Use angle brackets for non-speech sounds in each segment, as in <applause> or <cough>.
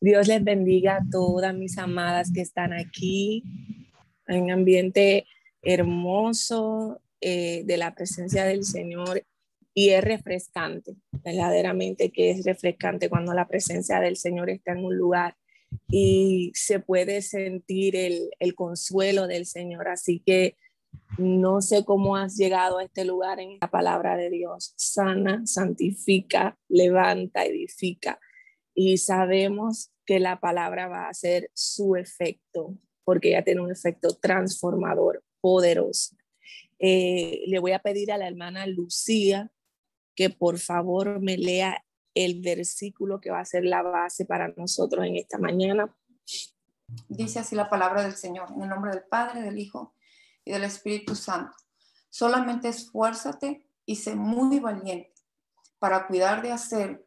Dios les bendiga a todas mis amadas que están aquí en ambiente hermoso eh, de la presencia del Señor y es refrescante, verdaderamente que es refrescante cuando la presencia del Señor está en un lugar y se puede sentir el, el consuelo del Señor. Así que no sé cómo has llegado a este lugar en la palabra de Dios. Sana, santifica, levanta, edifica y sabemos que la palabra va a hacer su efecto, porque ya tiene un efecto transformador, poderoso. Eh, le voy a pedir a la hermana Lucía que por favor me lea el versículo que va a ser la base para nosotros en esta mañana. Dice así la palabra del Señor, en el nombre del Padre, del Hijo y del Espíritu Santo. Solamente esfuérzate y sé muy valiente para cuidar de hacer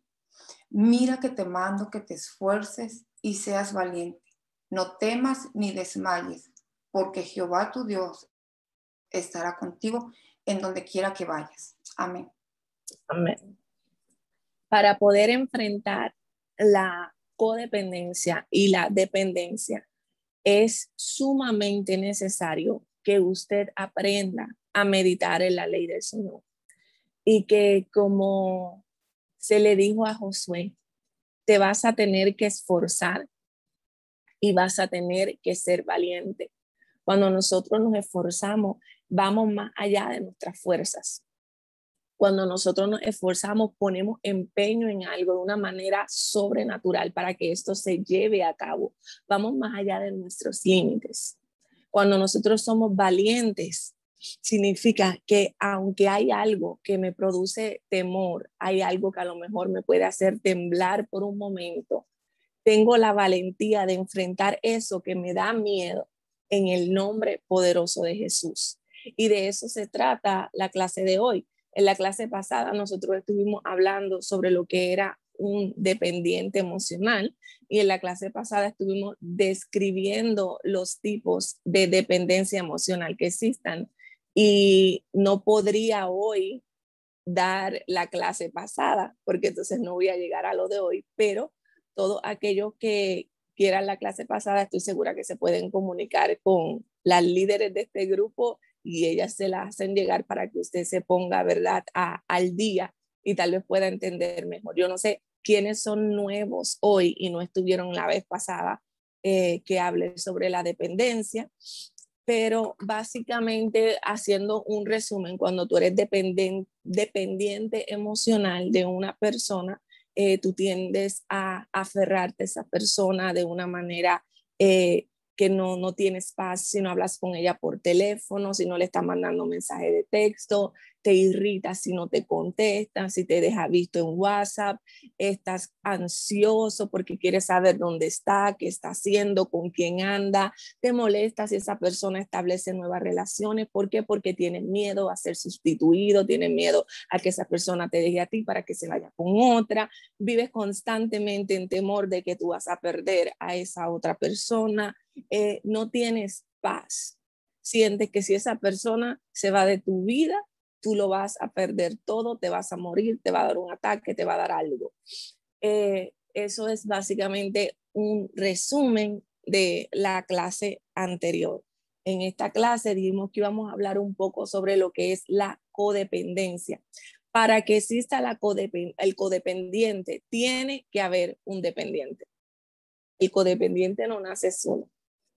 Mira que te mando que te esfuerces y seas valiente. No temas ni desmayes, porque Jehová tu Dios estará contigo en donde quiera que vayas. Amén. Amén. Para poder enfrentar la codependencia y la dependencia, es sumamente necesario que usted aprenda a meditar en la ley del Señor y que como se le dijo a Josué, te vas a tener que esforzar y vas a tener que ser valiente. Cuando nosotros nos esforzamos, vamos más allá de nuestras fuerzas. Cuando nosotros nos esforzamos, ponemos empeño en algo de una manera sobrenatural para que esto se lleve a cabo. Vamos más allá de nuestros límites. Cuando nosotros somos valientes, significa que aunque hay algo que me produce temor, hay algo que a lo mejor me puede hacer temblar por un momento, tengo la valentía de enfrentar eso que me da miedo en el nombre poderoso de Jesús. Y de eso se trata la clase de hoy. En la clase pasada nosotros estuvimos hablando sobre lo que era un dependiente emocional y en la clase pasada estuvimos describiendo los tipos de dependencia emocional que existan y no podría hoy dar la clase pasada, porque entonces no voy a llegar a lo de hoy, pero todos aquellos que quieran la clase pasada, estoy segura que se pueden comunicar con las líderes de este grupo y ellas se la hacen llegar para que usted se ponga, ¿verdad?, al día y tal vez pueda entender mejor. Yo no sé quiénes son nuevos hoy y no estuvieron la vez pasada eh, que hable sobre la dependencia, pero básicamente haciendo un resumen, cuando tú eres dependiente emocional de una persona, eh, tú tiendes a aferrarte a esa persona de una manera eh, que no, no tienes paz si no hablas con ella por teléfono, si no le estás mandando mensaje de texto, te irrita si no te contestan, si te deja visto en WhatsApp, estás ansioso porque quieres saber dónde está, qué está haciendo, con quién anda, te molesta si esa persona establece nuevas relaciones, ¿por qué? Porque tienes miedo a ser sustituido, tienes miedo a que esa persona te deje a ti para que se vaya con otra, vives constantemente en temor de que tú vas a perder a esa otra persona, eh, no tienes paz. Sientes que si esa persona se va de tu vida, tú lo vas a perder todo, te vas a morir, te va a dar un ataque, te va a dar algo. Eh, eso es básicamente un resumen de la clase anterior. En esta clase dijimos que íbamos a hablar un poco sobre lo que es la codependencia. Para que exista la el codependiente, tiene que haber un dependiente. El codependiente no nace solo.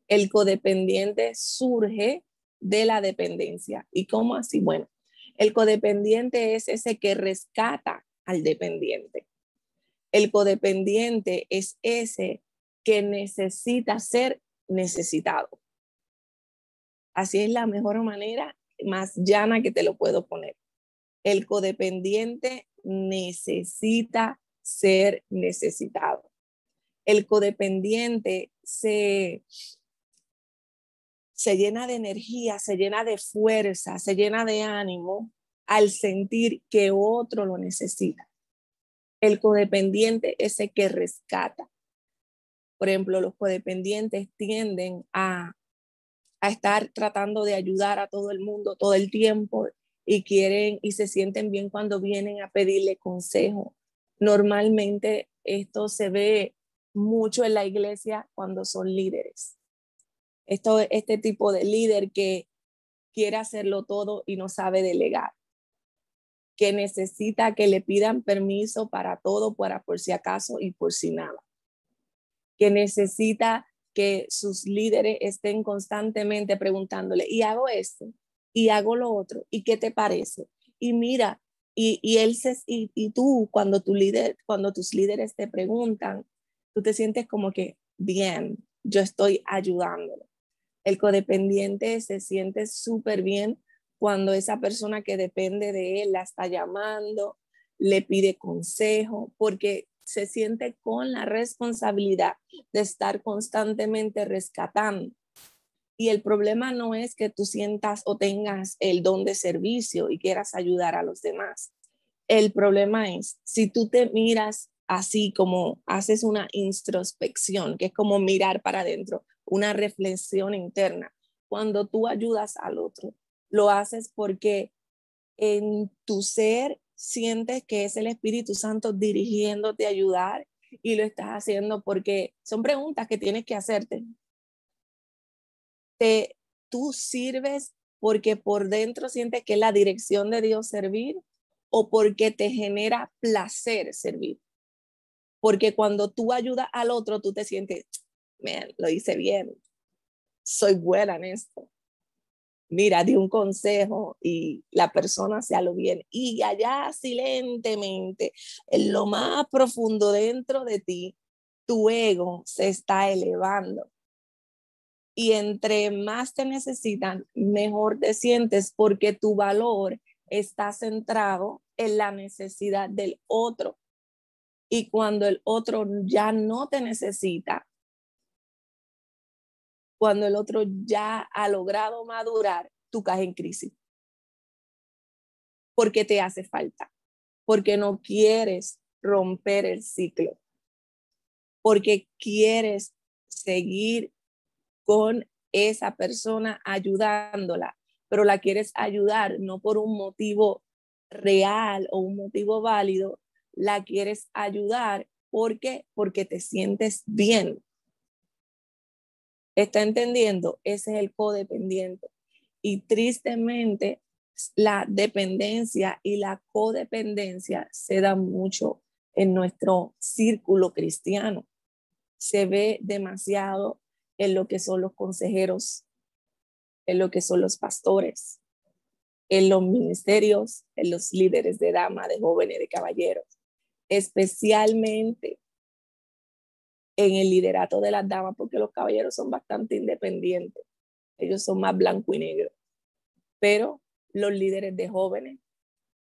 El codependiente surge de la dependencia. ¿Y cómo así? Bueno, el codependiente es ese que rescata al dependiente. El codependiente es ese que necesita ser necesitado. Así es la mejor manera más llana que te lo puedo poner. El codependiente necesita ser necesitado. El codependiente se, se llena de energía, se llena de fuerza, se llena de ánimo al sentir que otro lo necesita. El codependiente es el que rescata. Por ejemplo, los codependientes tienden a, a estar tratando de ayudar a todo el mundo todo el tiempo y quieren y se sienten bien cuando vienen a pedirle consejo. Normalmente esto se ve mucho en la iglesia cuando son líderes. Esto, este tipo de líder que quiere hacerlo todo y no sabe delegar, que necesita que le pidan permiso para todo, para por si acaso y por si nada, que necesita que sus líderes estén constantemente preguntándole, y hago esto, y hago lo otro, ¿y qué te parece? Y mira, y, y él se, y, tú, cuando, tu líder, cuando tus líderes te preguntan, tú te sientes como que, bien, yo estoy ayudándolo. El codependiente se siente súper bien cuando esa persona que depende de él la está llamando, le pide consejo, porque se siente con la responsabilidad de estar constantemente rescatando. Y el problema no es que tú sientas o tengas el don de servicio y quieras ayudar a los demás. El problema es si tú te miras así como haces una introspección, que es como mirar para adentro, una reflexión interna. Cuando tú ayudas al otro, lo haces porque en tu ser sientes que es el Espíritu Santo dirigiéndote a ayudar y lo estás haciendo porque son preguntas que tienes que hacerte te, tú sirves porque por dentro sientes que es la dirección de Dios servir o porque te genera placer servir. Porque cuando tú ayudas al otro, tú te sientes, lo hice bien, soy buena en esto. Mira, di un consejo y la persona se lo bien. Y allá silentemente, en lo más profundo dentro de ti, tu ego se está elevando y entre más te necesitan, mejor te sientes porque tu valor está centrado en la necesidad del otro. Y cuando el otro ya no te necesita, cuando el otro ya ha logrado madurar, tú caes en crisis. Porque te hace falta, porque no quieres romper el ciclo, porque quieres seguir con esa persona ayudándola, pero la quieres ayudar no por un motivo real o un motivo válido, la quieres ayudar porque porque te sientes bien. ¿Está entendiendo? Ese es el codependiente. Y tristemente, la dependencia y la codependencia se dan mucho en nuestro círculo cristiano. Se ve demasiado en lo que son los consejeros, en lo que son los pastores, en los ministerios, en los líderes de dama, de jóvenes, de caballeros, especialmente en el liderato de las damas, porque los caballeros son bastante independientes, ellos son más blanco y negro, pero los líderes de jóvenes,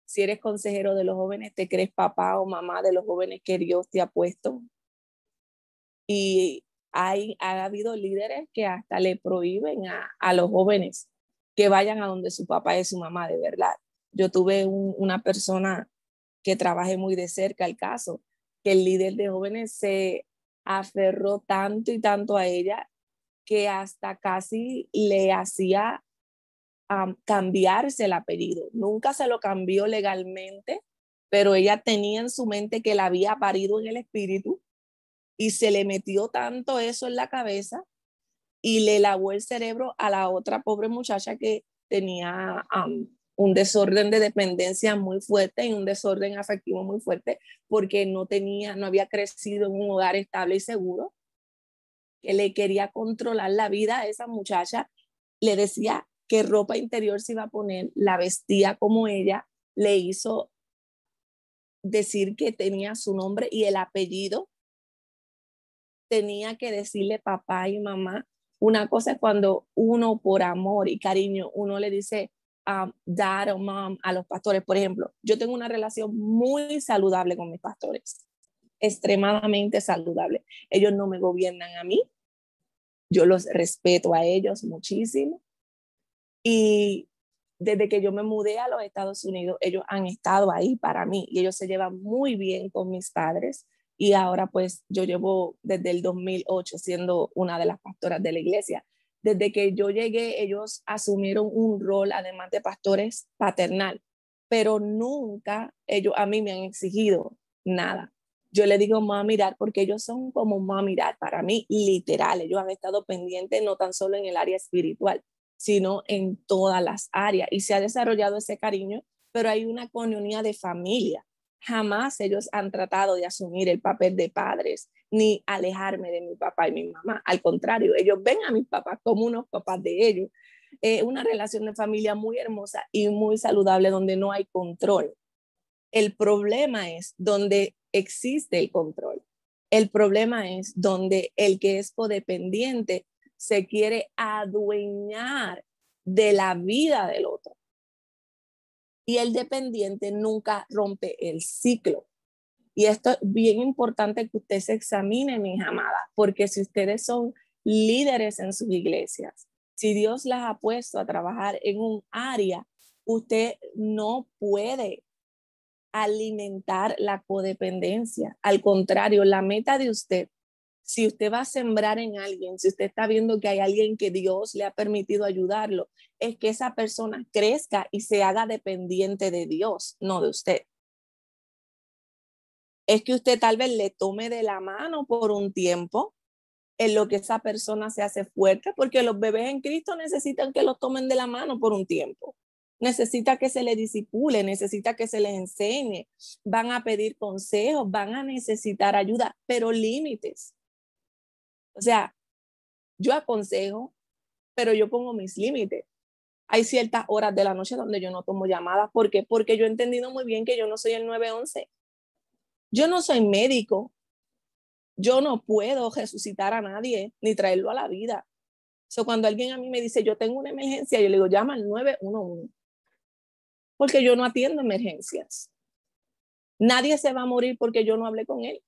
si eres consejero de los jóvenes, te crees papá o mamá de los jóvenes que Dios te ha puesto. Y hay, ha habido líderes que hasta le prohíben a, los jóvenes que vayan a donde su papá y su mamá, de verdad. Yo tuve una persona que trabajé muy de cerca el caso, que el líder de jóvenes se aferró tanto y tanto a ella que hasta casi le hacía cambiarse el apellido. Nunca se lo cambió legalmente, pero ella tenía en su mente que la había parido en el espíritu y se le metió tanto eso en la cabeza y le lavó el cerebro a la otra pobre muchacha que tenía un desorden de dependencia muy fuerte y un desorden afectivo muy fuerte porque no tenía, no había crecido en un hogar estable y seguro, que le quería controlar la vida a esa muchacha, le decía qué ropa interior se iba a poner, la vestía como ella, le hizo decir que tenía su nombre y el apellido tenía que decirle papá y mamá. Una cosa es cuando uno por amor y cariño, uno le dice um, dad o mom a los pastores. Por ejemplo, yo tengo una relación muy saludable con mis pastores. extremadamente saludable. Ellos no me gobiernan a mí, yo los respeto a ellos muchísimo. Y desde que yo me mudé a los Estados Unidos, ellos han estado ahí para mí y ellos se llevan muy bien con mis padres. Y ahora pues yo llevo desde el 2008 siendo una de las pastoras de la iglesia. Desde que yo llegué, ellos asumieron un rol, además de pastores, paternal, pero nunca ellos a mí me han exigido nada. Yo le digo a mirar porque ellos son como a mirar para mí, literal. Ellos han estado pendientes no tan solo en el área espiritual, sino en todas las áreas. Y se ha desarrollado ese cariño, pero hay una comunidad de familia. Jamás ellos han tratado de asumir el papel de padres ni alejarme de mi papá y mi mamá. Al contrario, ellos ven a mis papás como unos papás de ellos. Eh, una relación de familia muy hermosa y muy saludable donde no hay control. El problema es donde existe el control. El problema es donde el que es codependiente se quiere adueñar de la vida del otro. Y el dependiente nunca rompe el ciclo. Y esto es bien importante que usted se examine, mis amadas, porque si ustedes son líderes en sus iglesias, si Dios las ha puesto a trabajar en un área, usted no puede alimentar la codependencia. Al contrario, la meta de usted si usted va a sembrar en alguien, si usted está viendo que hay alguien que Dios le ha permitido ayudarlo, es que esa persona crezca y se haga dependiente de Dios, no de usted. Es que usted tal vez le tome de la mano por un tiempo en lo que esa persona se hace fuerte, porque los bebés en Cristo necesitan que los tomen de la mano por un tiempo. Necesita que se le disipule, necesita que se les enseñe, van a pedir consejos, van a necesitar ayuda, pero límites o sea, yo aconsejo, pero yo pongo mis límites. Hay ciertas horas de la noche donde yo no tomo llamadas. ¿Por qué? Porque yo he entendido muy bien que yo no soy el 911. Yo no soy médico. Yo no puedo resucitar a nadie ni traerlo a la vida. So, cuando alguien a mí me dice, yo tengo una emergencia, yo le digo, llama al 911. Porque yo no atiendo emergencias. Nadie se va a morir porque yo no hablé con él.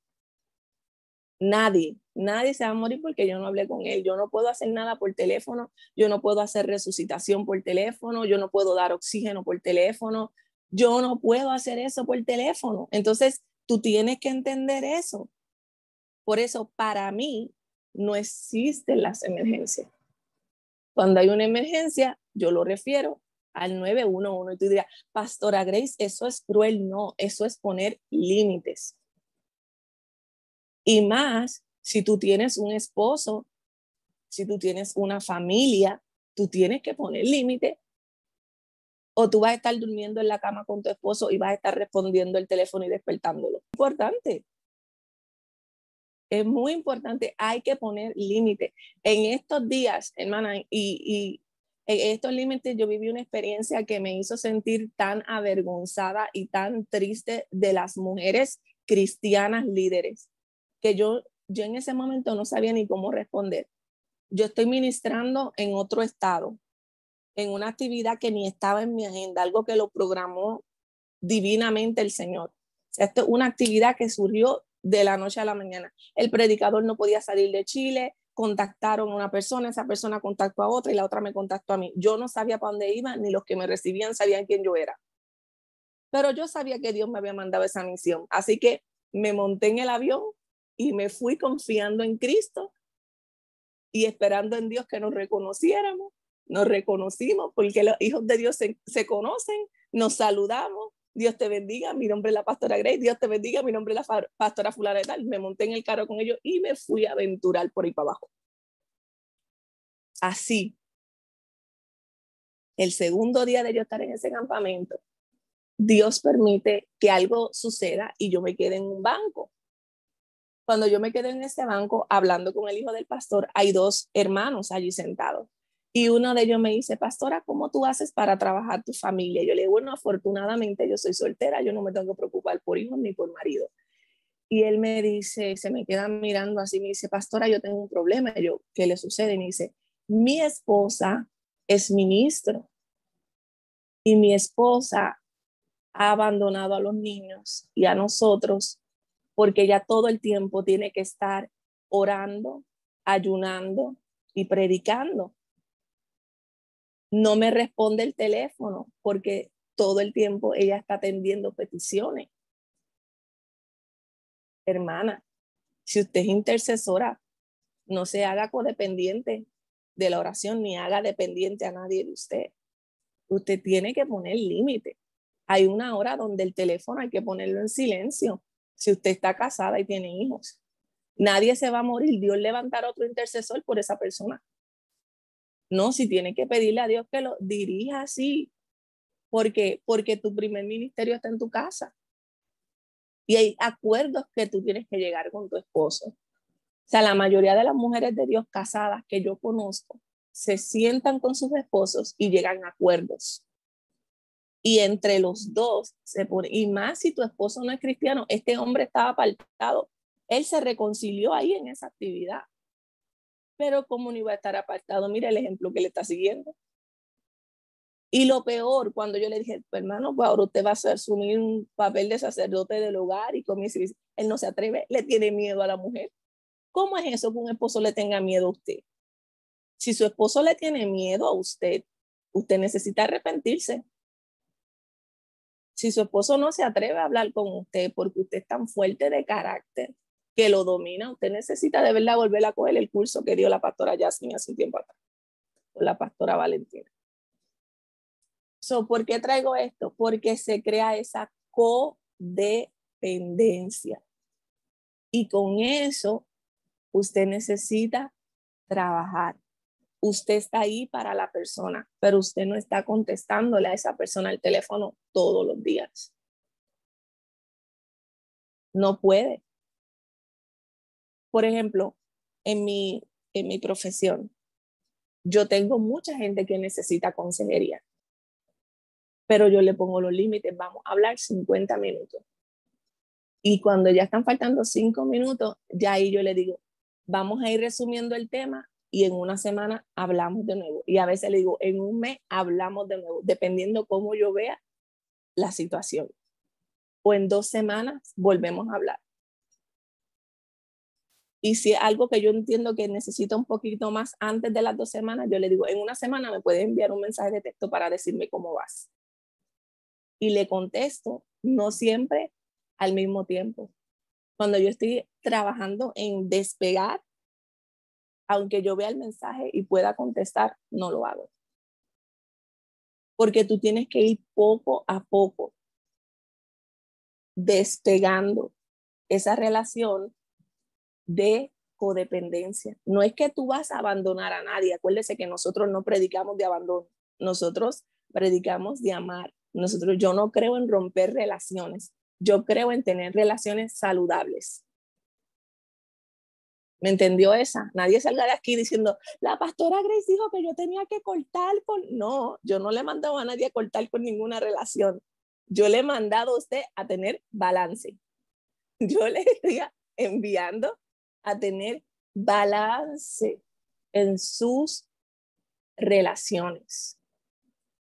Nadie, nadie se va a morir porque yo no hablé con él. Yo no puedo hacer nada por teléfono, yo no puedo hacer resucitación por teléfono, yo no puedo dar oxígeno por teléfono, yo no puedo hacer eso por teléfono. Entonces, tú tienes que entender eso. Por eso, para mí, no existen las emergencias. Cuando hay una emergencia, yo lo refiero al 911 y tú dirás, Pastora Grace, eso es cruel. No, eso es poner límites. Y más si tú tienes un esposo, si tú tienes una familia, tú tienes que poner límite. O tú vas a estar durmiendo en la cama con tu esposo y vas a estar respondiendo el teléfono y despertándolo. Importante. Es muy importante. Hay que poner límite. En estos días, hermana, y, y en estos límites yo viví una experiencia que me hizo sentir tan avergonzada y tan triste de las mujeres cristianas líderes que yo, yo en ese momento no sabía ni cómo responder. Yo estoy ministrando en otro estado, en una actividad que ni estaba en mi agenda, algo que lo programó divinamente el Señor. esto es una actividad que surgió de la noche a la mañana. El predicador no podía salir de Chile, contactaron a una persona, esa persona contactó a otra y la otra me contactó a mí. Yo no sabía para dónde iba, ni los que me recibían sabían quién yo era. Pero yo sabía que Dios me había mandado esa misión. Así que me monté en el avión, y me fui confiando en Cristo y esperando en Dios que nos reconociéramos. Nos reconocimos porque los hijos de Dios se, conocen, nos saludamos. Dios te bendiga, mi nombre es la pastora Grace, Dios te bendiga, mi nombre es la pastora fulana de tal. Me monté en el carro con ellos y me fui a aventurar por ahí para abajo. Así, el segundo día de yo estar en ese campamento, Dios permite que algo suceda y yo me quede en un banco. Cuando yo me quedé en este banco hablando con el hijo del pastor, hay dos hermanos allí sentados. Y uno de ellos me dice, pastora, ¿cómo tú haces para trabajar tu familia? Yo le digo, bueno, afortunadamente yo soy soltera, yo no me tengo que preocupar por hijos ni por marido. Y él me dice, se me queda mirando así, me dice, pastora, yo tengo un problema. yo, ¿qué le sucede? Y me dice, mi esposa es ministro y mi esposa ha abandonado a los niños y a nosotros porque ella todo el tiempo tiene que estar orando, ayunando y predicando. No me responde el teléfono porque todo el tiempo ella está atendiendo peticiones. Hermana, si usted es intercesora, no se haga codependiente de la oración ni haga dependiente a nadie de usted. Usted tiene que poner límite. Hay una hora donde el teléfono hay que ponerlo en silencio. Si usted está casada y tiene hijos, nadie se va a morir. Dios levantará otro intercesor por esa persona. No, si tiene que pedirle a Dios que lo dirija así, porque porque tu primer ministerio está en tu casa. Y hay acuerdos que tú tienes que llegar con tu esposo. O sea, la mayoría de las mujeres de Dios casadas que yo conozco se sientan con sus esposos y llegan a acuerdos. Y entre los dos se pone, y más si tu esposo no es cristiano, este hombre estaba apartado. Él se reconcilió ahí en esa actividad. Pero ¿cómo no iba a estar apartado? Mira el ejemplo que le está siguiendo. Y lo peor, cuando yo le dije, pues, hermano, pues ahora usted va a asumir un papel de sacerdote del hogar y comienza él no se atreve, le tiene miedo a la mujer. ¿Cómo es eso que un esposo le tenga miedo a usted? Si su esposo le tiene miedo a usted, usted necesita arrepentirse. Si su esposo no se atreve a hablar con usted porque usted es tan fuerte de carácter que lo domina, usted necesita de verdad volver a coger el curso que dio la pastora Yasmin hace un tiempo atrás, o la pastora Valentina. ¿Por qué traigo esto? Porque se crea esa codependencia. Y con eso usted necesita trabajar. Usted está ahí para la persona, pero usted no está contestándole a esa persona el teléfono todos los días. No puede. Por ejemplo, en mi, en mi profesión, yo tengo mucha gente que necesita consejería pero yo le pongo los límites, vamos a hablar 50 minutos. Y cuando ya están faltando 5 minutos, ya ahí yo le digo, vamos a ir resumiendo el tema y en una semana hablamos de nuevo. Y a veces le digo, en un mes hablamos de nuevo, dependiendo cómo yo vea la situación. O en dos semanas volvemos a hablar. Y si es algo que yo entiendo que necesito un poquito más antes de las dos semanas, yo le digo, en una semana me puedes enviar un mensaje de texto para decirme cómo vas y le contesto, no siempre al mismo tiempo. Cuando yo estoy trabajando en despegar, aunque yo vea el mensaje y pueda contestar, no lo hago. Porque tú tienes que ir poco a poco despegando esa relación de codependencia. No es que tú vas a abandonar a nadie. Acuérdese que nosotros no predicamos de abandono. Nosotros predicamos de amar. Nosotros, yo no creo en romper relaciones, yo creo en tener relaciones saludables. ¿Me entendió esa? Nadie salga de aquí diciendo, la pastora Grace dijo que yo tenía que cortar con... No, yo no le he mandado a nadie a cortar con ninguna relación. Yo le he mandado a usted a tener balance. <laughs> Yo le estoy enviando a tener balance en sus relaciones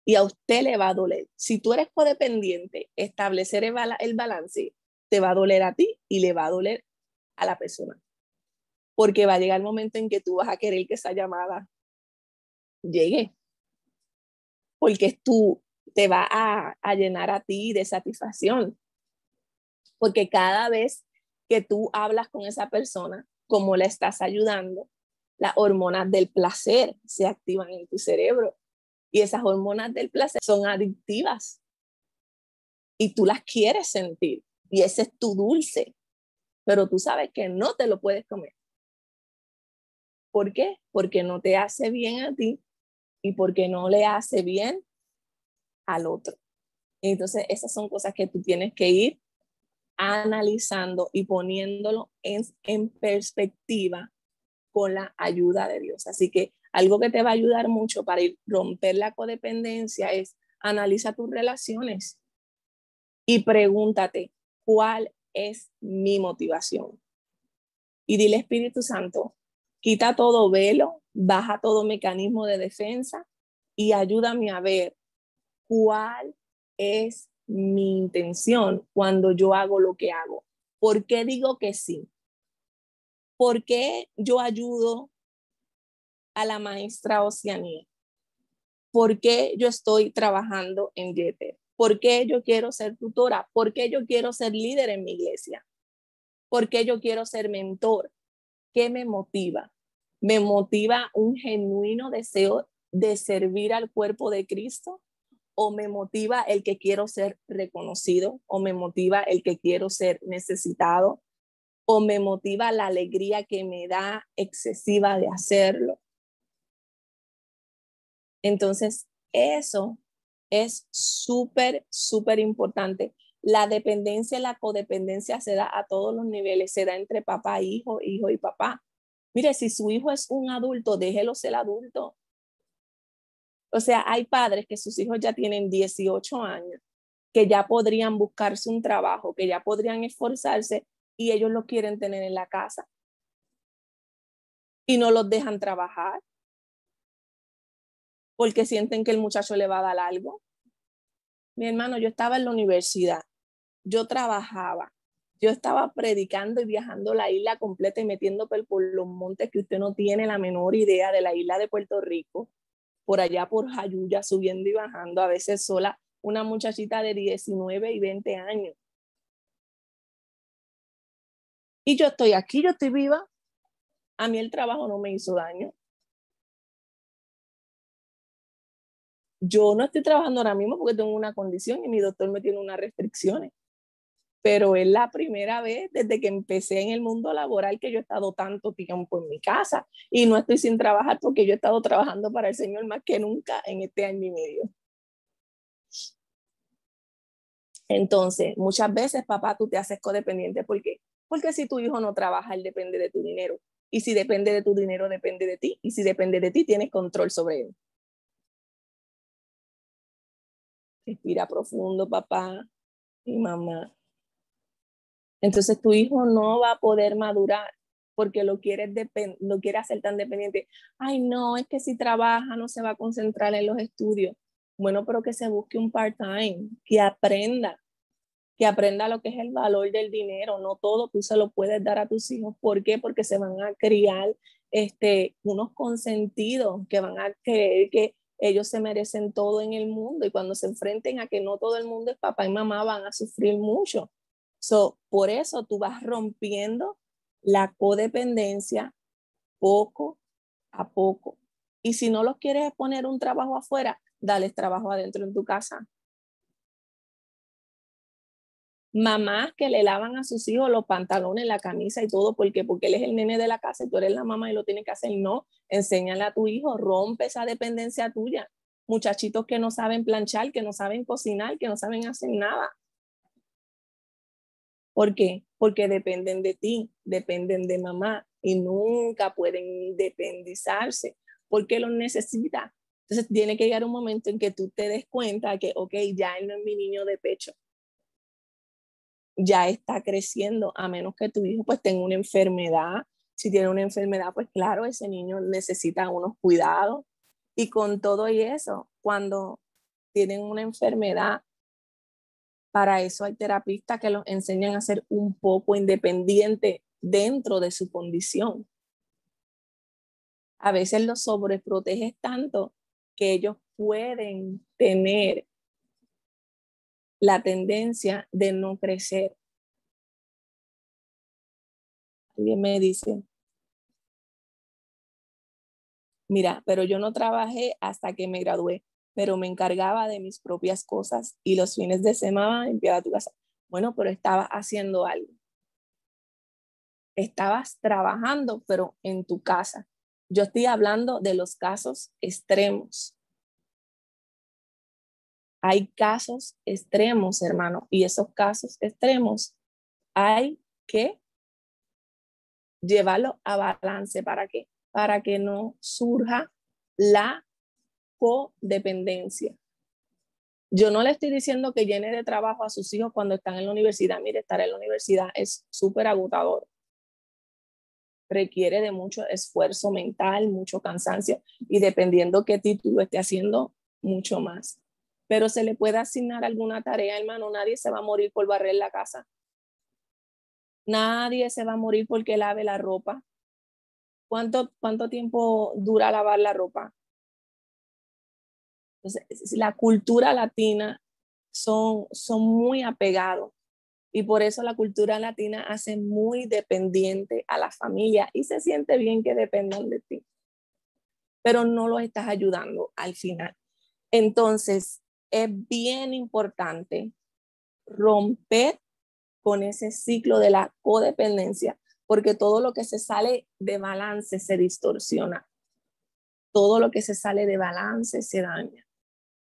y a usted le va a doler. Si tú eres codependiente, establecer el, balance te va a doler a ti y le va a doler a la persona. Porque va a llegar el momento en que tú vas a querer que esa llamada llegue. Porque tú te va a, a llenar a ti de satisfacción. Porque cada vez que tú hablas con esa persona, como le estás ayudando, las hormonas del placer se activan en tu cerebro y esas hormonas del placer son adictivas. Y tú las quieres sentir. Y ese es tu dulce. Pero tú sabes que no te lo puedes comer. ¿Por qué? Porque no te hace bien a ti y porque no le hace bien al otro. Entonces, esas son cosas que tú tienes que ir analizando y poniéndolo en, perspectiva con la ayuda de Dios. Así que algo que te va a ayudar mucho para ir, romper la codependencia es analiza tus relaciones y pregúntate cuál es mi motivación. Y dile Espíritu Santo, quita todo velo, baja todo mecanismo de defensa y ayúdame a ver cuál es mi intención cuando yo hago lo que hago. ¿Por qué digo que sí? ¿Por qué yo ayudo a la maestra Oceanía? ¿Por qué yo estoy trabajando en Jeter? ¿Por qué yo quiero ser tutora? ¿Por qué yo quiero ser líder en mi iglesia? ¿Por qué yo quiero ser mentor? ¿Qué me motiva? Me motiva un genuino deseo de servir al cuerpo de Cristo o me motiva el que quiero ser reconocido o me motiva el que quiero ser necesitado o me motiva la alegría que me da excesiva de hacerlo. Entonces, eso es súper, súper importante. La dependencia y la codependencia se da a todos los niveles, se da entre papá, hijo, hijo y papá. Mire, si su hijo es un adulto, déjelo ser adulto. O sea, hay padres que sus hijos ya tienen 18 años, que ya podrían buscarse un trabajo, que ya podrían esforzarse y ellos lo quieren tener en la casa. Y no los dejan trabajar porque sienten que el muchacho le va a dar algo. Mi hermano, yo estaba en la universidad, yo trabajaba, yo estaba predicando y viajando la isla completa y metiendo por los montes que usted no tiene la menor idea de la isla de Puerto Rico, por allá por Jayuya, subiendo y bajando, a veces sola, una muchachita de 19 y 20 años. Y yo estoy aquí, yo estoy viva. A mí el trabajo no me hizo daño. Yo no estoy trabajando ahora mismo porque tengo una condición y mi doctor me tiene unas restricciones. Pero es la primera vez desde que empecé en el mundo laboral que yo he estado tanto tiempo en mi casa y no estoy sin trabajar porque yo he estado trabajando para el Señor más que nunca en este año y medio. Entonces, muchas veces, papá, tú te haces codependiente. ¿Por qué? Porque si tu hijo no trabaja, él depende de tu dinero. Y si depende de tu dinero, depende de ti. Y si depende de ti, tienes control sobre él. Respira profundo, papá y mamá. Entonces tu hijo no va a poder madurar porque lo quiere, lo quiere hacer tan dependiente. Ay, no, es que si trabaja no se va a concentrar en los estudios. Bueno, pero que se busque un part-time, que aprenda, que aprenda lo que es el valor del dinero. No todo tú se lo puedes dar a tus hijos. ¿Por qué? Porque se van a criar este, unos consentidos que van a creer que ellos se merecen todo en el mundo y cuando se enfrenten a que no todo el mundo es papá y mamá van a sufrir mucho. So, por eso tú vas rompiendo la codependencia poco a poco. Y si no los quieres poner un trabajo afuera, dales trabajo adentro en tu casa. Mamás que le lavan a sus hijos los pantalones, la camisa y todo, porque porque él es el nene de la casa y tú eres la mamá y lo tiene que hacer. No, enséñale a tu hijo, rompe esa dependencia tuya. Muchachitos que no saben planchar, que no saben cocinar, que no saben hacer nada. ¿Por qué? Porque dependen de ti, dependen de mamá y nunca pueden independizarse porque los necesita. Entonces tiene que llegar un momento en que tú te des cuenta que, ok, ya él no es mi niño de pecho. Ya está creciendo, a menos que tu hijo pues tenga una enfermedad. Si tiene una enfermedad, pues claro, ese niño necesita unos cuidados. Y con todo y eso, cuando tienen una enfermedad, para eso hay terapistas que los enseñan a ser un poco independiente dentro de su condición. A veces los sobreproteges tanto que ellos pueden tener la tendencia de no crecer. Alguien me dice, mira, pero yo no trabajé hasta que me gradué pero me encargaba de mis propias cosas y los fines de semana limpiaba tu casa. Bueno, pero estaba haciendo algo. Estabas trabajando, pero en tu casa. Yo estoy hablando de los casos extremos. Hay casos extremos, hermano, y esos casos extremos hay que llevarlo a balance. ¿Para qué? Para que no surja la codependencia. Yo no le estoy diciendo que llene de trabajo a sus hijos cuando están en la universidad. Mire, estar en la universidad es súper agotador. Requiere de mucho esfuerzo mental, mucho cansancio y dependiendo qué título esté haciendo, mucho más. Pero se le puede asignar alguna tarea, hermano. Nadie se va a morir por barrer la casa. Nadie se va a morir porque lave la ropa. ¿Cuánto, cuánto tiempo dura lavar la ropa? Entonces, la cultura latina son, son muy apegados y por eso la cultura latina hace muy dependiente a la familia y se siente bien que dependan de ti, pero no los estás ayudando al final. Entonces, es bien importante romper con ese ciclo de la codependencia, porque todo lo que se sale de balance se distorsiona. Todo lo que se sale de balance se daña.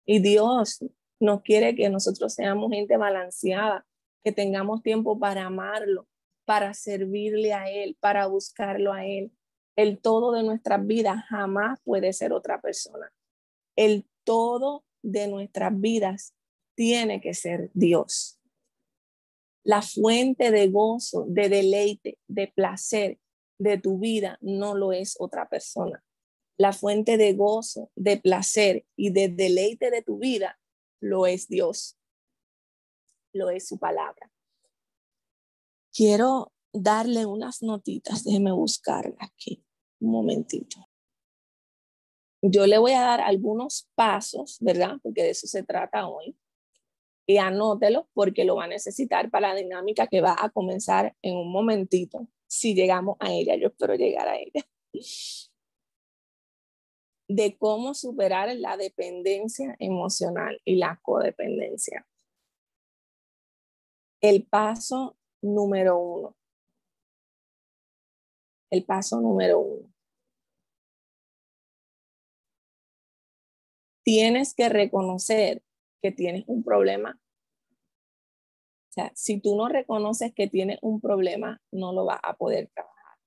Y Dios nos quiere que nosotros seamos gente balanceada, que tengamos tiempo para amarlo, para servirle a Él, para buscarlo a Él. El todo de nuestras vidas jamás puede ser otra persona. El todo de nuestras vidas tiene que ser Dios. La fuente de gozo, de deleite, de placer de tu vida no lo es otra persona. La fuente de gozo, de placer y de deleite de tu vida lo es Dios. Lo es su palabra. Quiero darle unas notitas, déjeme buscarla aquí un momentito yo le voy a dar algunos pasos, ¿verdad? Porque de eso se trata hoy. Y anótelo porque lo va a necesitar para la dinámica que va a comenzar en un momentito, si llegamos a ella. Yo espero llegar a ella. De cómo superar la dependencia emocional y la codependencia. El paso número uno. El paso número uno tienes que reconocer que tienes un problema. O sea, si tú no reconoces que tienes un problema, no lo vas a poder trabajar.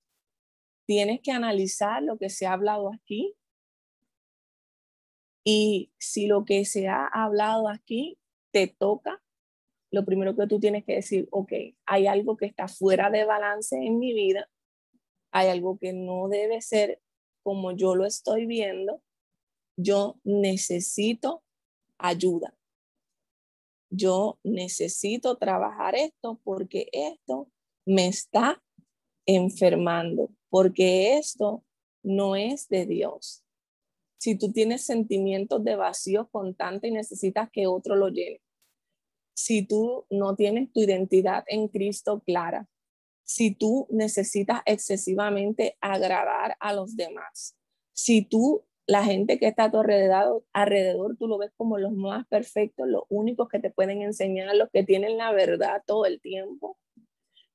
Tienes que analizar lo que se ha hablado aquí. Y si lo que se ha hablado aquí te toca, lo primero que tú tienes que decir, ok, hay algo que está fuera de balance en mi vida, hay algo que no debe ser como yo lo estoy viendo yo necesito ayuda. Yo necesito trabajar esto porque esto me está enfermando, porque esto no es de Dios. Si tú tienes sentimientos de vacío constante y necesitas que otro lo llene, si tú no tienes tu identidad en Cristo clara, si tú necesitas excesivamente agradar a los demás, si tú la gente que está a tu alrededor, alrededor, tú lo ves como los más perfectos, los únicos que te pueden enseñar, los que tienen la verdad todo el tiempo.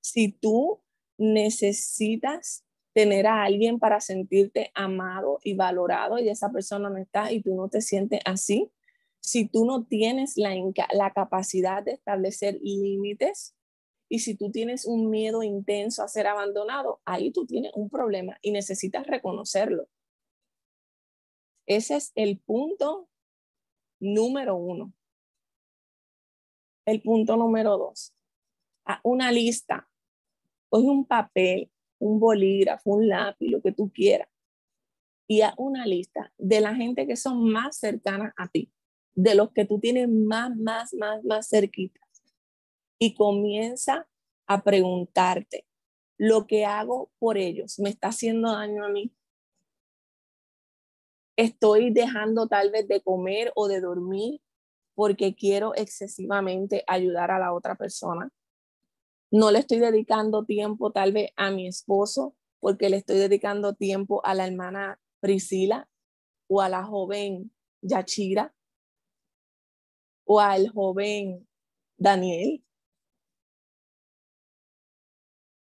Si tú necesitas tener a alguien para sentirte amado y valorado y esa persona no está y tú no te sientes así, si tú no tienes la, la capacidad de establecer límites y si tú tienes un miedo intenso a ser abandonado, ahí tú tienes un problema y necesitas reconocerlo. Ese es el punto número uno. El punto número dos. Una lista. Coge un papel, un bolígrafo, un lápiz, lo que tú quieras. Y haz una lista de la gente que son más cercanas a ti, de los que tú tienes más, más, más, más cerquitas. Y comienza a preguntarte, ¿lo que hago por ellos me está haciendo daño a mí? estoy dejando tal vez de comer o de dormir porque quiero excesivamente ayudar a la otra persona. No le estoy dedicando tiempo tal vez a mi esposo porque le estoy dedicando tiempo a la hermana Priscila o a la joven Yachira o al joven Daniel.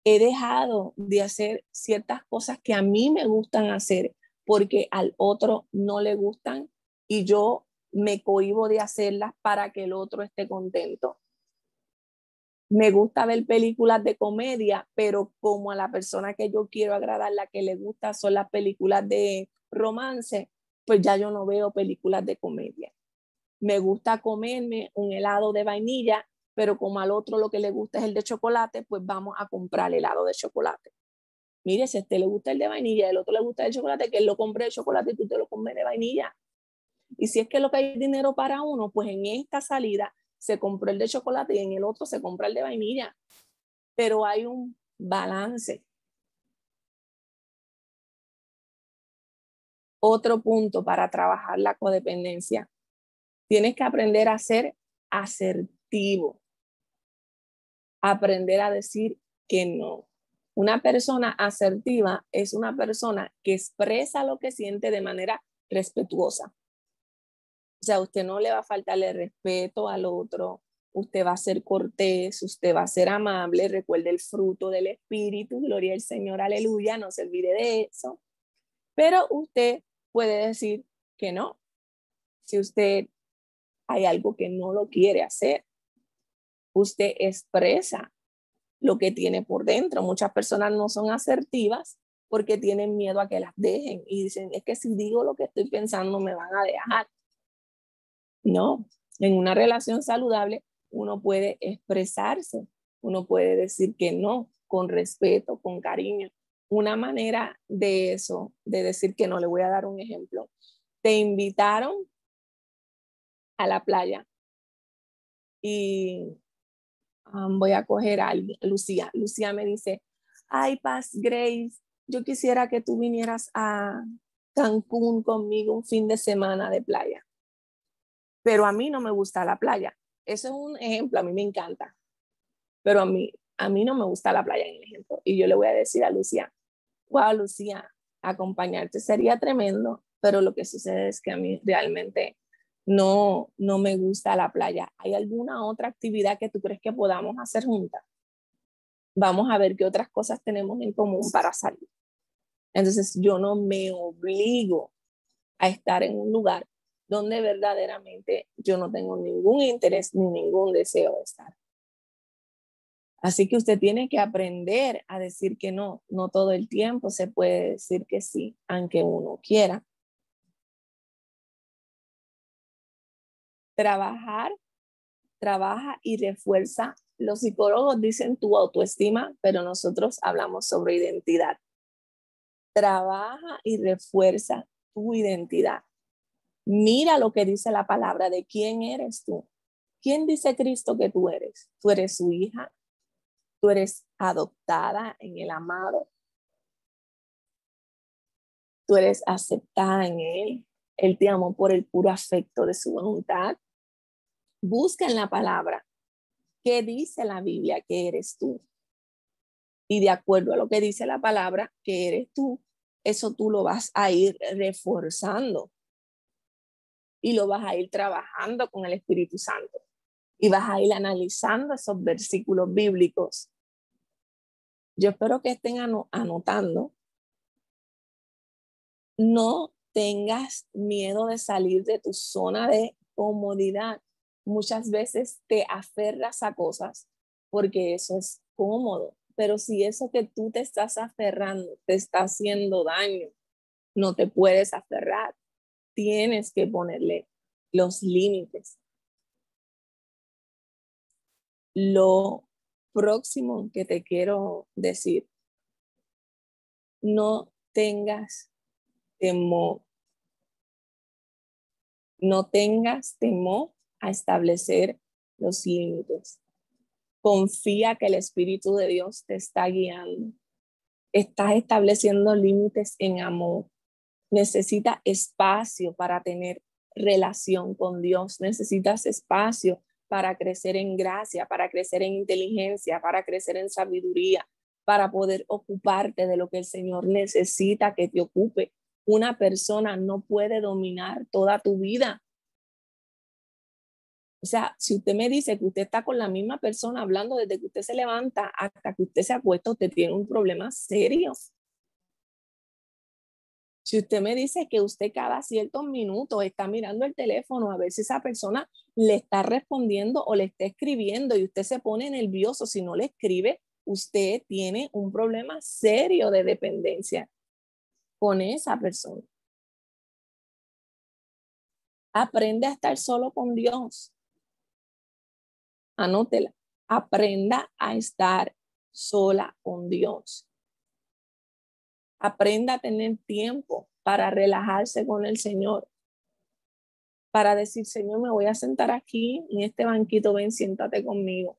He dejado de hacer ciertas cosas que a mí me gustan hacer porque al otro no le gustan y yo me cohibo de hacerlas para que el otro esté contento. Me gusta ver películas de comedia, pero como a la persona que yo quiero agradar, la que le gusta son las películas de romance, pues ya yo no veo películas de comedia. Me gusta comerme un helado de vainilla, pero como al otro lo que le gusta es el de chocolate, pues vamos a comprar helado de chocolate mire, si a este le gusta el de vainilla, el otro le gusta el chocolate, que él lo compre de chocolate y tú te lo comes de vainilla. Y si es que lo que hay dinero para uno, pues en esta salida se compró el de chocolate y en el otro se compra el de vainilla. pero hay un balance. Otro punto para trabajar la codependencia. Tienes que aprender a ser asertivo. Aprender a decir que no. Una persona asertiva es una persona que expresa lo que siente de manera respetuosa. Sea, usted no le va a faltarle respeto al otro, usted va a ser cortés, usted va a ser amable, recuerde el fruto del Espíritu, gloria al Señor, aleluya, no se olvide de eso. Pero usted puede decir que no. Si usted hay algo que no lo quiere hacer, usted expresa lo que tiene por dentro. Muchas personas no son asertivas porque tienen miedo a que las dejen y dicen, es que si digo lo que estoy pensando me van a dejar. No, en una relación saludable uno puede expresarse, uno puede decir que no, con respeto, con cariño. Una manera de eso, de decir que no, le voy a dar un ejemplo. Te invitaron a la playa y um, voy a coger a Lucía. Lucía me dice, ay, Paz Grace, yo quisiera que tú vinieras a Cancún conmigo un fin de semana de playa. Pero a mí no me gusta la playa. Eso es un ejemplo, a mí me encanta. Pero a mí, a mí no me gusta la playa en el ejemplo. Y yo le voy a decir a Lucía, wow, Lucía, acompañarte sería tremendo, pero lo que sucede es que a mí realmente no, no me gusta la playa. ¿Hay alguna otra actividad que tú crees que podamos hacer juntas? Vamos a ver qué otras cosas tenemos en común para salir. Entonces yo no me obligo a estar en un lugar donde verdaderamente yo no tengo ningún interés ni ningún deseo de estar. Así que usted tiene que aprender a decir que no, no todo el tiempo se puede decir que sí, aunque uno quiera. Trabajar, trabaja y refuerza. Los psicólogos dicen tu autoestima, pero nosotros hablamos sobre identidad. Trabaja y refuerza tu identidad. Mira lo que dice la palabra de quién eres tú. ¿Quién dice Cristo que tú eres? Tú eres su hija. Tú eres adoptada en el amado. Tú eres aceptada en Él. Él te amó por el puro afecto de su voluntad. Busca en la palabra qué dice la Biblia que eres tú. Y de acuerdo a lo que dice la palabra que eres tú, eso tú lo vas a ir reforzando y lo vas a ir trabajando con el Espíritu Santo y vas a ir analizando esos versículos bíblicos. Yo espero que estén anotando. No tengas miedo de salir de tu zona de comodidad. Muchas veces te aferras a cosas porque eso es cómodo, pero si eso que tú te estás aferrando te está haciendo daño, no te puedes aferrar tienes que ponerle los límites. Lo próximo que te quiero decir, no tengas temor. No tengas temor a establecer los límites. Confía que el Espíritu de Dios te está guiando. Estás estableciendo límites en amor necesita espacio para tener relación con Dios, necesitas espacio para crecer en gracia, para crecer en inteligencia, para crecer en sabiduría, para poder ocuparte de lo que el Señor necesita que te ocupe. Una persona no puede dominar toda tu vida. O sea, si usted me dice que usted está con la misma persona hablando desde que usted se levanta hasta que usted se acuesta, usted tiene un problema serio. Si usted me dice que usted cada ciertos minutos está mirando el teléfono a ver si esa persona le está respondiendo o le está escribiendo y usted se pone nervioso si no le escribe, usted tiene un problema serio de dependencia con esa persona. Aprende a estar solo con Dios. Anótela. Aprenda a estar sola con Dios. Aprenda a tener tiempo para relajarse con el Señor. Para decir, Señor, me voy a sentar aquí en este banquito, ven, siéntate conmigo.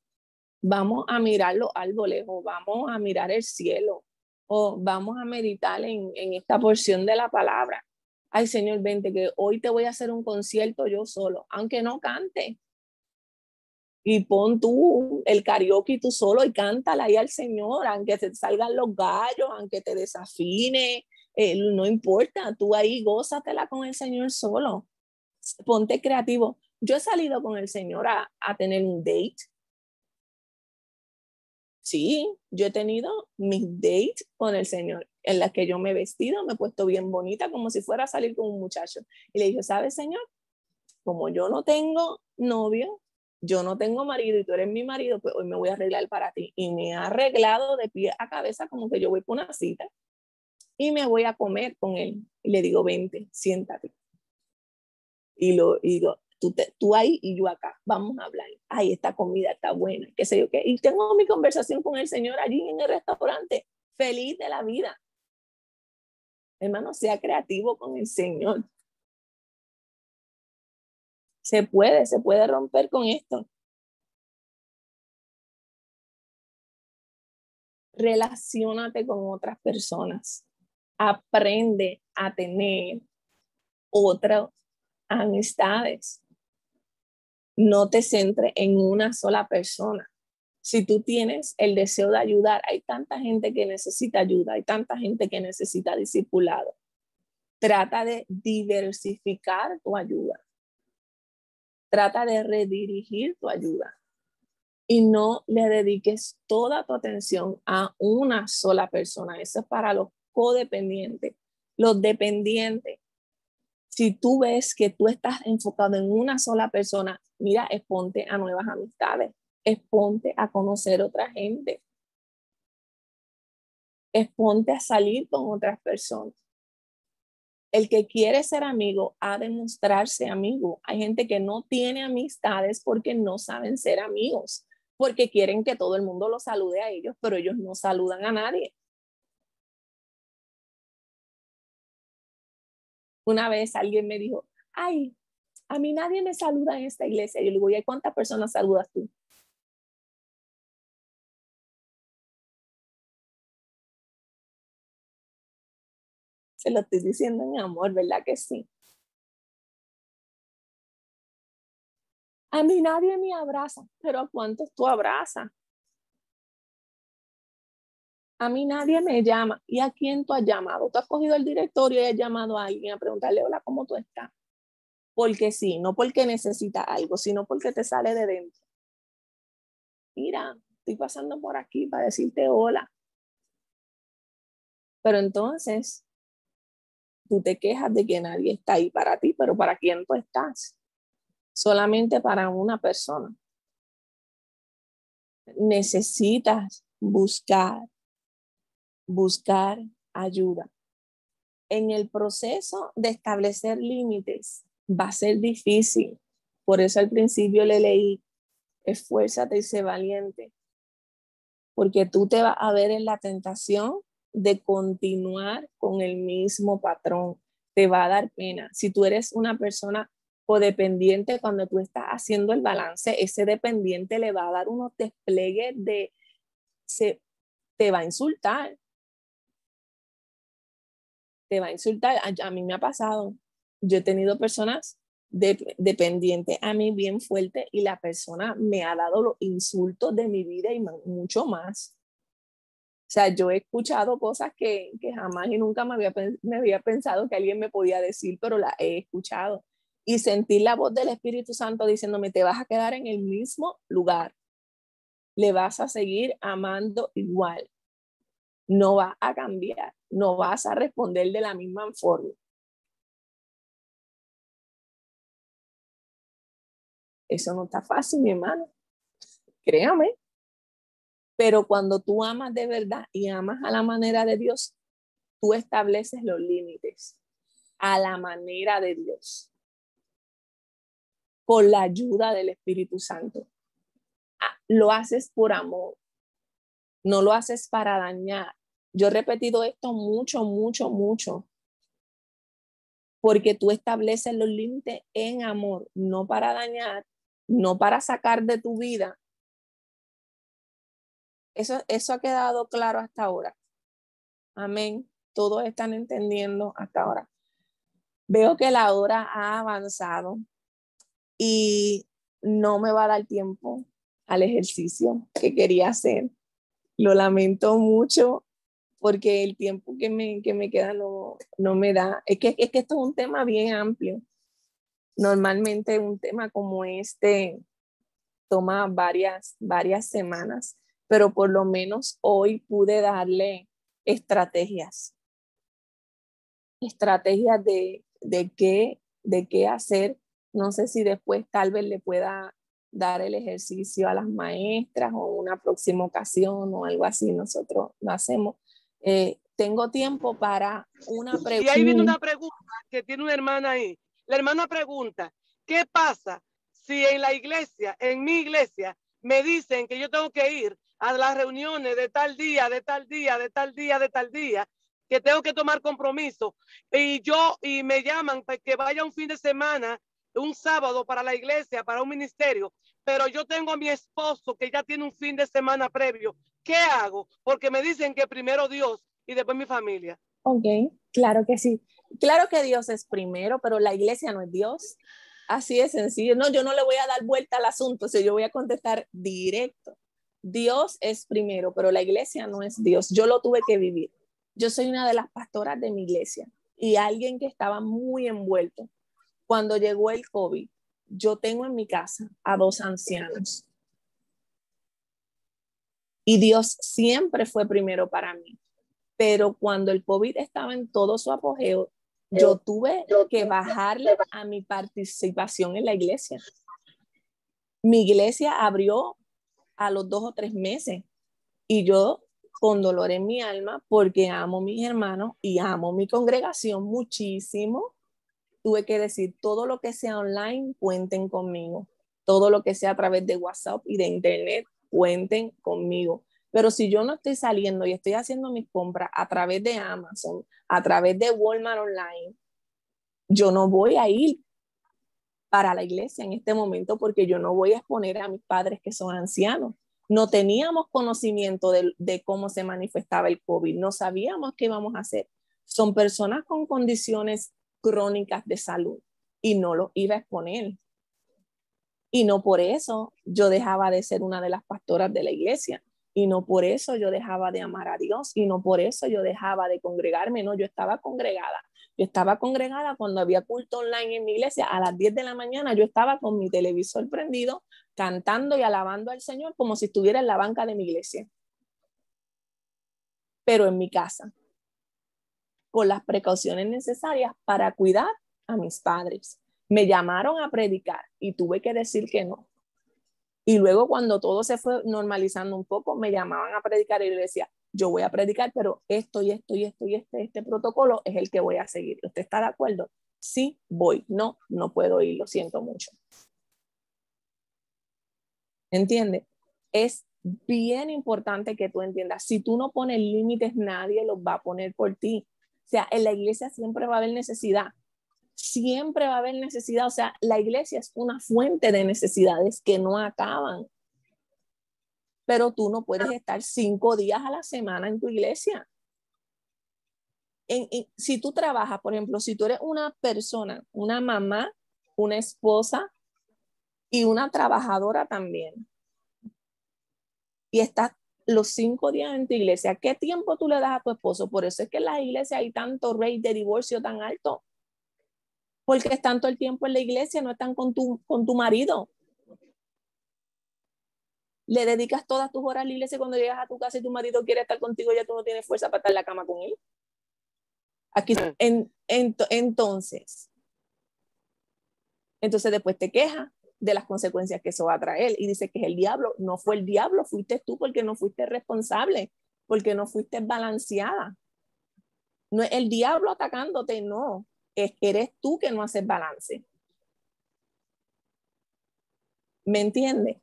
vamos a mirar los árboles o vamos a mirar el cielo o vamos a meditar en, en esta porción de la palabra. Ay, Señor, vente, que hoy te voy a hacer un concierto yo solo, aunque no cante. Y pon tú el karaoke tú solo y cántala ahí al Señor, aunque te salgan los gallos, aunque te desafine, eh, no importa, tú ahí gózatela con el Señor solo. Ponte creativo. Yo he salido con el Señor a, a tener un date Sí, yo he tenido mis dates con el Señor, en las que yo me he vestido, me he puesto bien bonita, como si fuera a salir con un muchacho. Y le dije, ¿sabes, Señor? Como yo no tengo novio, yo no tengo marido y tú eres mi marido, pues hoy me voy a arreglar para ti. Y me ha arreglado de pie a cabeza como que yo voy por una cita y me voy a comer con él. Y le digo, vente, siéntate. Y, lo, y digo, tú, tú ahí y yo acá, vamos a hablar. Ay, esta comida está buena, qué sé yo qué. Y tengo mi conversación con el Señor allí en el restaurante, feliz de la vida. Hermano, sea creativo con el Señor. Se puede, se puede romper con esto. Relaciónate con otras personas. Aprende a tener otras amistades no te centres en una sola persona. Si tú tienes el deseo de ayudar, hay tanta gente que necesita ayuda, hay tanta gente que necesita discipulado. Trata de diversificar tu ayuda. Trata de redirigir tu ayuda y no le dediques toda tu atención a una sola persona. Eso es para los codependientes. Los dependientes si tú ves que tú estás enfocado en una sola persona, mira, exponte a nuevas amistades, exponte a conocer otra gente, exponte a salir con otras personas. El que quiere ser amigo ha de mostrarse amigo. Hay gente que no tiene amistades porque no saben ser amigos, porque quieren que todo el mundo los salude a ellos, pero ellos no saludan a nadie. Una vez alguien me dijo, ay, a mí nadie me saluda en esta iglesia. Yo le digo, ¿y cuántas personas saludas tú? Se lo estoy diciendo en amor, ¿verdad que sí? A mí nadie me abraza, pero ¿a cuántos tú abrazas? A mí nadie me llama. ¿Y a quién tú has llamado? Tú has cogido el directorio y has llamado a alguien a preguntarle, hola, ¿cómo tú estás? Porque sí, no porque necesita algo, sino porque te sale de dentro. Mira, estoy pasando por aquí para decirte hola. Pero entonces, tú te quejas de que nadie está ahí para ti, pero ¿para quién tú estás? Solamente para una persona. Necesitas buscar buscar ayuda. En el proceso de establecer límites va a ser difícil. Por eso al principio le leí, esfuérzate y sé valiente, porque tú te vas a ver en la tentación de continuar con el mismo patrón. Te va a dar pena. Si tú eres una persona codependiente, cuando tú estás haciendo el balance, ese dependiente le va a dar unos despliegues de, se, te va a insultar, te va a insultar. A, mí me ha pasado. Yo he tenido personas dependientes a mí bien fuerte y la persona me ha dado los insultos de mi vida y mucho más. O sea, yo he escuchado cosas que, que jamás y nunca me había, me había pensado que alguien me podía decir, pero la he escuchado. Y sentir la voz del Espíritu Santo diciéndome, te vas a quedar en el mismo lugar. Le vas a seguir amando igual no va a cambiar, no vas a responder de la misma forma. Eso no está fácil, mi hermano. Créame. Pero cuando tú amas de verdad y amas a la manera de Dios, tú estableces los límites a la manera de Dios. Con la ayuda del Espíritu Santo. Ah, lo haces por amor. No lo haces para dañar. Yo he repetido esto mucho, mucho, mucho. Porque tú estableces los límites en amor, no para dañar, no para sacar de tu vida, Eso, eso ha quedado claro hasta ahora. Amén. Todos están entendiendo hasta ahora. Veo que la hora ha avanzado y no me va a dar tiempo al ejercicio que quería hacer. Lo lamento mucho porque el tiempo que me, que me queda no, no me da. Es que, es que esto es un tema bien amplio. Normalmente un tema como este toma varias, varias semanas, pero por lo menos hoy pude darle estrategias. Estrategias de, de, qué, de qué hacer. No sé si después tal vez le pueda dar el ejercicio a las maestras o una próxima ocasión o algo así, nosotros lo hacemos. Eh, tengo tiempo para una pregunta. Y ahí viene una pregunta que tiene una hermana ahí. La hermana pregunta, ¿qué pasa si en la iglesia, en mi iglesia, me dicen que yo tengo que ir a las reuniones de tal día, de tal día, de tal día, de tal día, que tengo que tomar compromiso y yo y me llaman para que vaya un fin de semana un sábado para la iglesia, para un ministerio, pero yo tengo a mi esposo que ya tiene un fin de semana previo. ¿Qué hago? Porque me dicen que primero Dios y después mi familia. Ok, claro que sí. Claro que Dios es primero, pero la iglesia no es Dios. Así de sencillo. No, yo no le voy a dar vuelta al asunto, si yo voy a contestar directo. Dios es primero, pero la iglesia no es Dios. Yo lo tuve que vivir. Yo soy una de las pastoras de mi iglesia y alguien que estaba muy envuelto cuando llegó el COVID, yo tengo en mi casa a dos ancianos. Y Dios siempre fue primero para mí. Pero cuando el COVID estaba en todo su apogeo, yo tuve que bajarle a mi participación en la iglesia. Mi iglesia abrió a los dos o tres meses y yo con dolor en mi alma porque amo a mis hermanos y amo mi congregación muchísimo tuve que decir todo lo que sea online, cuenten conmigo. Todo lo que sea a través de WhatsApp y de Internet, cuenten conmigo. Pero si yo no estoy saliendo y estoy haciendo mis compras a través de Amazon, a través de Walmart Online, yo no voy a ir para la iglesia en este momento porque yo no voy a exponer a mis padres que son ancianos. No teníamos conocimiento de, de cómo se manifestaba el COVID, no sabíamos qué íbamos a hacer. Son personas con condiciones crónicas de salud y no lo iba a exponer. Y no por eso yo dejaba de ser una de las pastoras de la iglesia. Y no por eso yo dejaba de amar a Dios. Y no por eso yo dejaba de congregarme. No, yo estaba congregada. Yo estaba congregada cuando había culto online en mi iglesia. A las 10 de la mañana yo estaba con mi televisor prendido, cantando y alabando al Señor como si estuviera en la banca de mi iglesia. Pero en mi casa con las precauciones necesarias para cuidar a mis padres. Me llamaron a predicar y tuve que decir que no. Y luego cuando todo se fue normalizando un poco, me llamaban a predicar y yo decía, yo voy a predicar, pero esto y esto y esto y este, este protocolo es el que voy a seguir. ¿Usted está de acuerdo? Sí, voy. No, no puedo ir, lo siento mucho. ¿Entiende? Es bien importante que tú entiendas, si tú no pones límites, nadie los va a poner por ti. O sea, en la iglesia siempre va a haber necesidad. Siempre va a haber necesidad. O sea, la iglesia es una fuente de necesidades que no acaban. Pero tú no puedes estar cinco días a la semana en tu iglesia. si tú trabajas, por ejemplo, si tú eres una persona, una mamá, una esposa y una trabajadora también, y estás los cinco días en tu iglesia, ¿qué tiempo tú le das a tu esposo? Por eso es que en las iglesias hay tanto rey de divorcio tan alto. Porque están todo el tiempo en la iglesia, no están con tu, con tu marido. Le dedicas todas tus horas a la iglesia y cuando llegas a tu casa y tu marido quiere estar contigo, ya tú no tienes fuerza para estar en la cama con él. Aquí, en, entonces, entonces después te quejas de las consecuencias que eso va a traer. Y dice que es el diablo. No fue el diablo, fuiste tú porque no fuiste responsable, porque no fuiste balanceada. No es el diablo atacándote, no. Es que eres tú que no haces balance. ¿Me entiendes?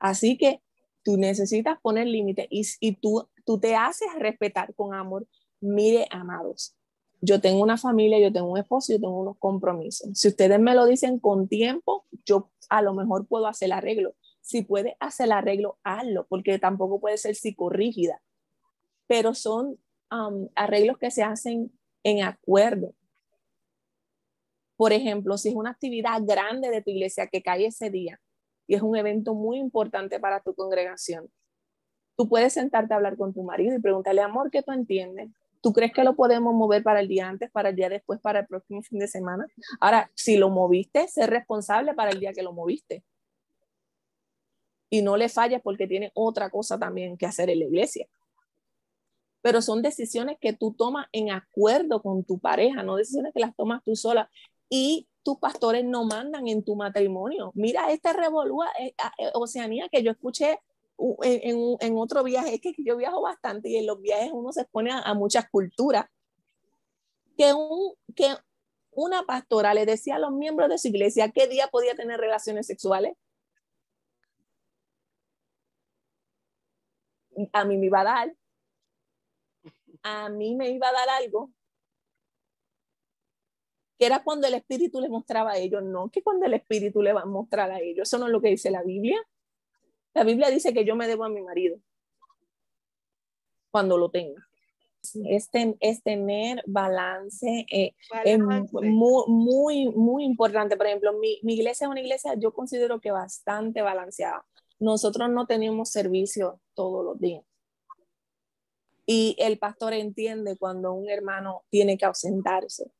Así que tú necesitas poner límites y, tú, tú te haces respetar con amor. Mire, amados, yo tengo una familia, yo tengo un esposo, yo tengo unos compromisos. Si ustedes me lo dicen con tiempo, yo a lo mejor puedo hacer el arreglo, Si puedes hacer el arreglo, hazlo, porque tampoco puede ser psicorrígida. Pero son um, arreglos que se hacen en acuerdo. Por ejemplo, si es una actividad grande de tu iglesia que cae ese día y es un evento muy importante para tu congregación, tú puedes sentarte a hablar con tu marido y preguntarle, amor, ¿qué tú entiendes? ¿Tú crees que lo podemos mover para el día antes, para el día después, para el próximo fin de semana? Ahora, si lo moviste, sé responsable para el día que lo moviste. Y no le falles porque tiene otra cosa también que hacer en la iglesia. Pero son decisiones que tú tomas en acuerdo con tu pareja, no decisiones que las tomas tú sola. Y tus pastores no mandan en tu matrimonio. Mira, este revolúa eh, eh, Oceanía que yo escuché en, en, otro viaje, es <laughs> que yo viajo bastante y en los viajes uno se expone a, muchas culturas. Que, un, que una pastora le decía a los miembros de su iglesia qué día podía tener relaciones sexuales. A mí me iba a dar, a mí me iba a dar algo que era cuando el Espíritu le mostraba a ellos, no que cuando el Espíritu le va a mostrar a ellos. Eso no es lo que dice la Biblia. La Biblia dice que yo me debo a mi marido cuando lo tenga. Es, es tener balance, eh, es muy, muy, muy importante. Por ejemplo, mi, mi iglesia es una iglesia, yo considero que bastante balanceada. Nosotros no tenemos servicio todos los días. Y el pastor entiende cuando un hermano tiene que ausentarse.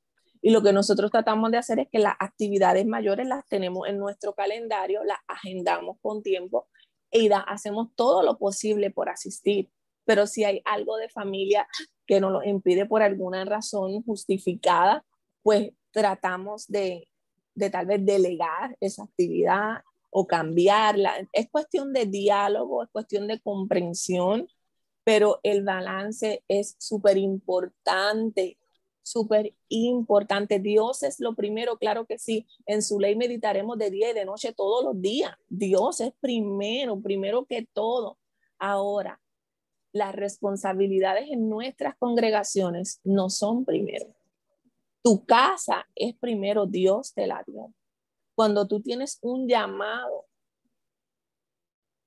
Y lo que nosotros tratamos de hacer es que las actividades mayores las tenemos en nuestro calendario, las agendamos con tiempo y hacemos todo lo posible por asistir. Pero si hay algo de familia que nos lo impide por alguna razón justificada, pues tratamos de, de tal vez delegar esa actividad o cambiarla. Es cuestión de diálogo, es cuestión de comprensión, pero el balance es súper importante súper importante. Dios es lo primero, claro que sí. En su ley meditaremos de día y de noche todos los días. Dios es primero, primero que todo. Ahora, las responsabilidades en nuestras congregaciones no son primero. Tu casa es primero, Dios te la dio. Cuando tú tienes un llamado,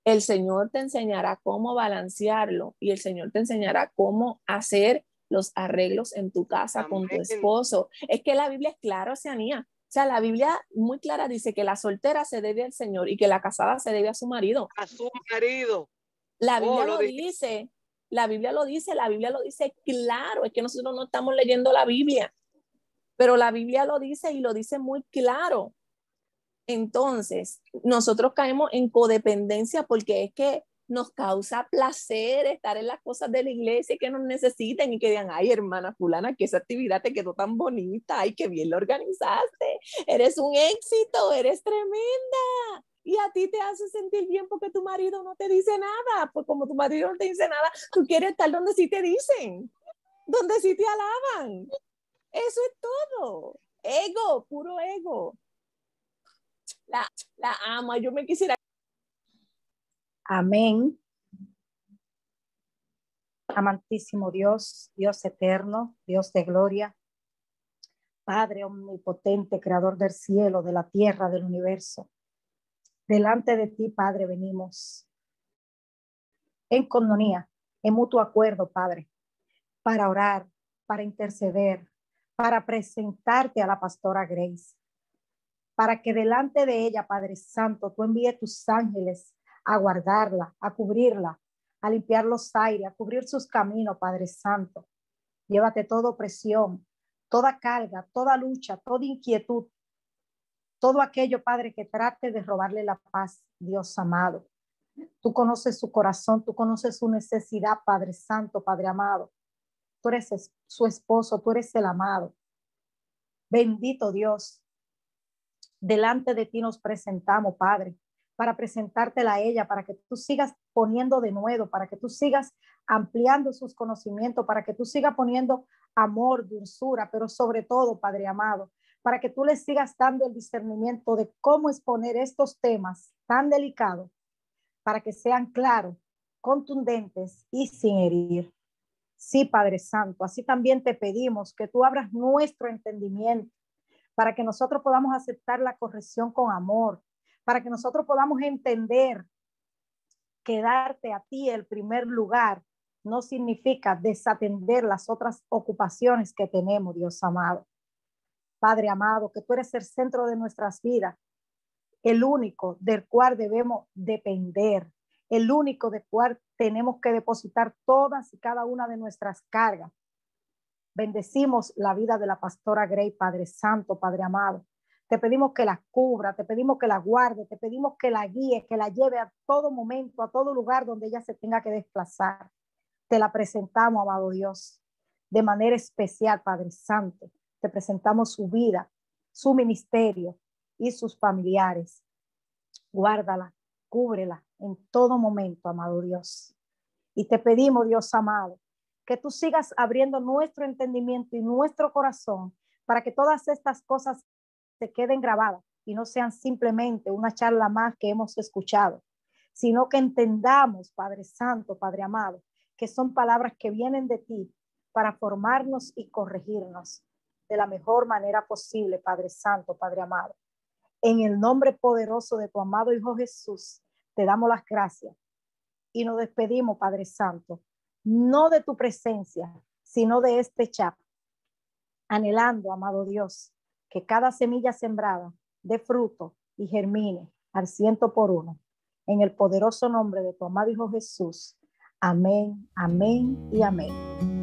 el Señor te enseñará cómo balancearlo y el Señor te enseñará cómo hacer los arreglos en tu casa con tu esposo. Es que la Biblia es clara, Oceanía. O sea, la Biblia muy clara dice que la soltera se debe al Señor y que la casada se debe a su marido. A su marido. La oh, Biblia lo, dice. La Biblia lo dice, la Biblia lo dice claro. Es que nosotros no estamos leyendo la Biblia, pero la Biblia lo dice y lo dice muy claro. Entonces, nosotros caemos en codependencia porque es que nos causa placer estar en las cosas de la iglesia que nos necesiten y que digan, ay, hermana fulana, que esa actividad te quedó tan bonita, ay, qué bien lo organizaste, eres un éxito, eres tremenda. Y a ti te hace sentir bien porque tu marido no te dice nada, pues como tu marido no te dice nada, tú quieres estar donde sí te dicen, donde sí te alaban. Eso es todo. Ego, puro ego. La, la ama, yo me quisiera Amén. Amantísimo Dios, Dios eterno, Dios de gloria, Padre omnipotente, creador del cielo, de la tierra, del universo. Delante de ti, Padre, venimos en cononía, en mutuo acuerdo, Padre, para orar, para interceder, para presentarte a la pastora Grace, para que delante de ella, Padre Santo, tú envíes tus ángeles a guardarla, a cubrirla, a limpiar los aires, a cubrir sus caminos, Padre Santo. Llévate toda opresión, toda carga, toda lucha, toda inquietud, todo aquello, Padre, que trate de robarle la paz, Dios amado. Tú conoces su corazón, tú conoces su necesidad, Padre Santo, Padre amado. Tú eres su esposo, tú eres el amado. Bendito Dios. Delante de ti nos presentamos, Padre para presentártela a ella, para que tú sigas poniendo de nuevo, para que tú sigas ampliando sus conocimientos, para que tú sigas poniendo amor, dulzura, pero sobre todo, Padre amado, para que tú le sigas dando el discernimiento de cómo exponer estos temas tan delicados, para que sean claros, contundentes y sin herir. Sí, Padre Santo, así también te pedimos que tú abras nuestro entendimiento para que nosotros podamos aceptar la corrección con amor, para que nosotros podamos entender que darte a ti el primer lugar no significa desatender las otras ocupaciones que tenemos, Dios amado. Padre amado, que tú eres el centro de nuestras vidas, el único del cual debemos depender, el único del cual tenemos que depositar todas y cada una de nuestras cargas. Bendecimos la vida de la pastora Grey, Padre Santo, Padre amado. Te pedimos que la cubra, te pedimos que la guarde, te pedimos que la guíe, que la lleve a todo momento, a todo lugar donde ella se tenga que desplazar. Te la presentamos, amado Dios, de manera especial, Padre Santo. Te presentamos su vida, su ministerio y sus familiares. Guárdala, cúbrela en todo momento, amado Dios. Y te pedimos, Dios amado, que tú sigas abriendo nuestro entendimiento y nuestro corazón para que todas estas cosas se queden grabadas y no sean simplemente una charla más que hemos escuchado, sino que entendamos, Padre Santo, Padre amado, que son palabras que vienen de ti para formarnos y corregirnos de la mejor manera posible, Padre Santo, Padre amado. En el nombre poderoso de tu amado Hijo Jesús, te damos las gracias y nos despedimos, Padre Santo, no de tu presencia, sino de este chat, anhelando, amado Dios, que cada semilla sembrada dé fruto y germine al ciento por uno. En el poderoso nombre de tu amado Hijo Jesús. Amén, amén y amén.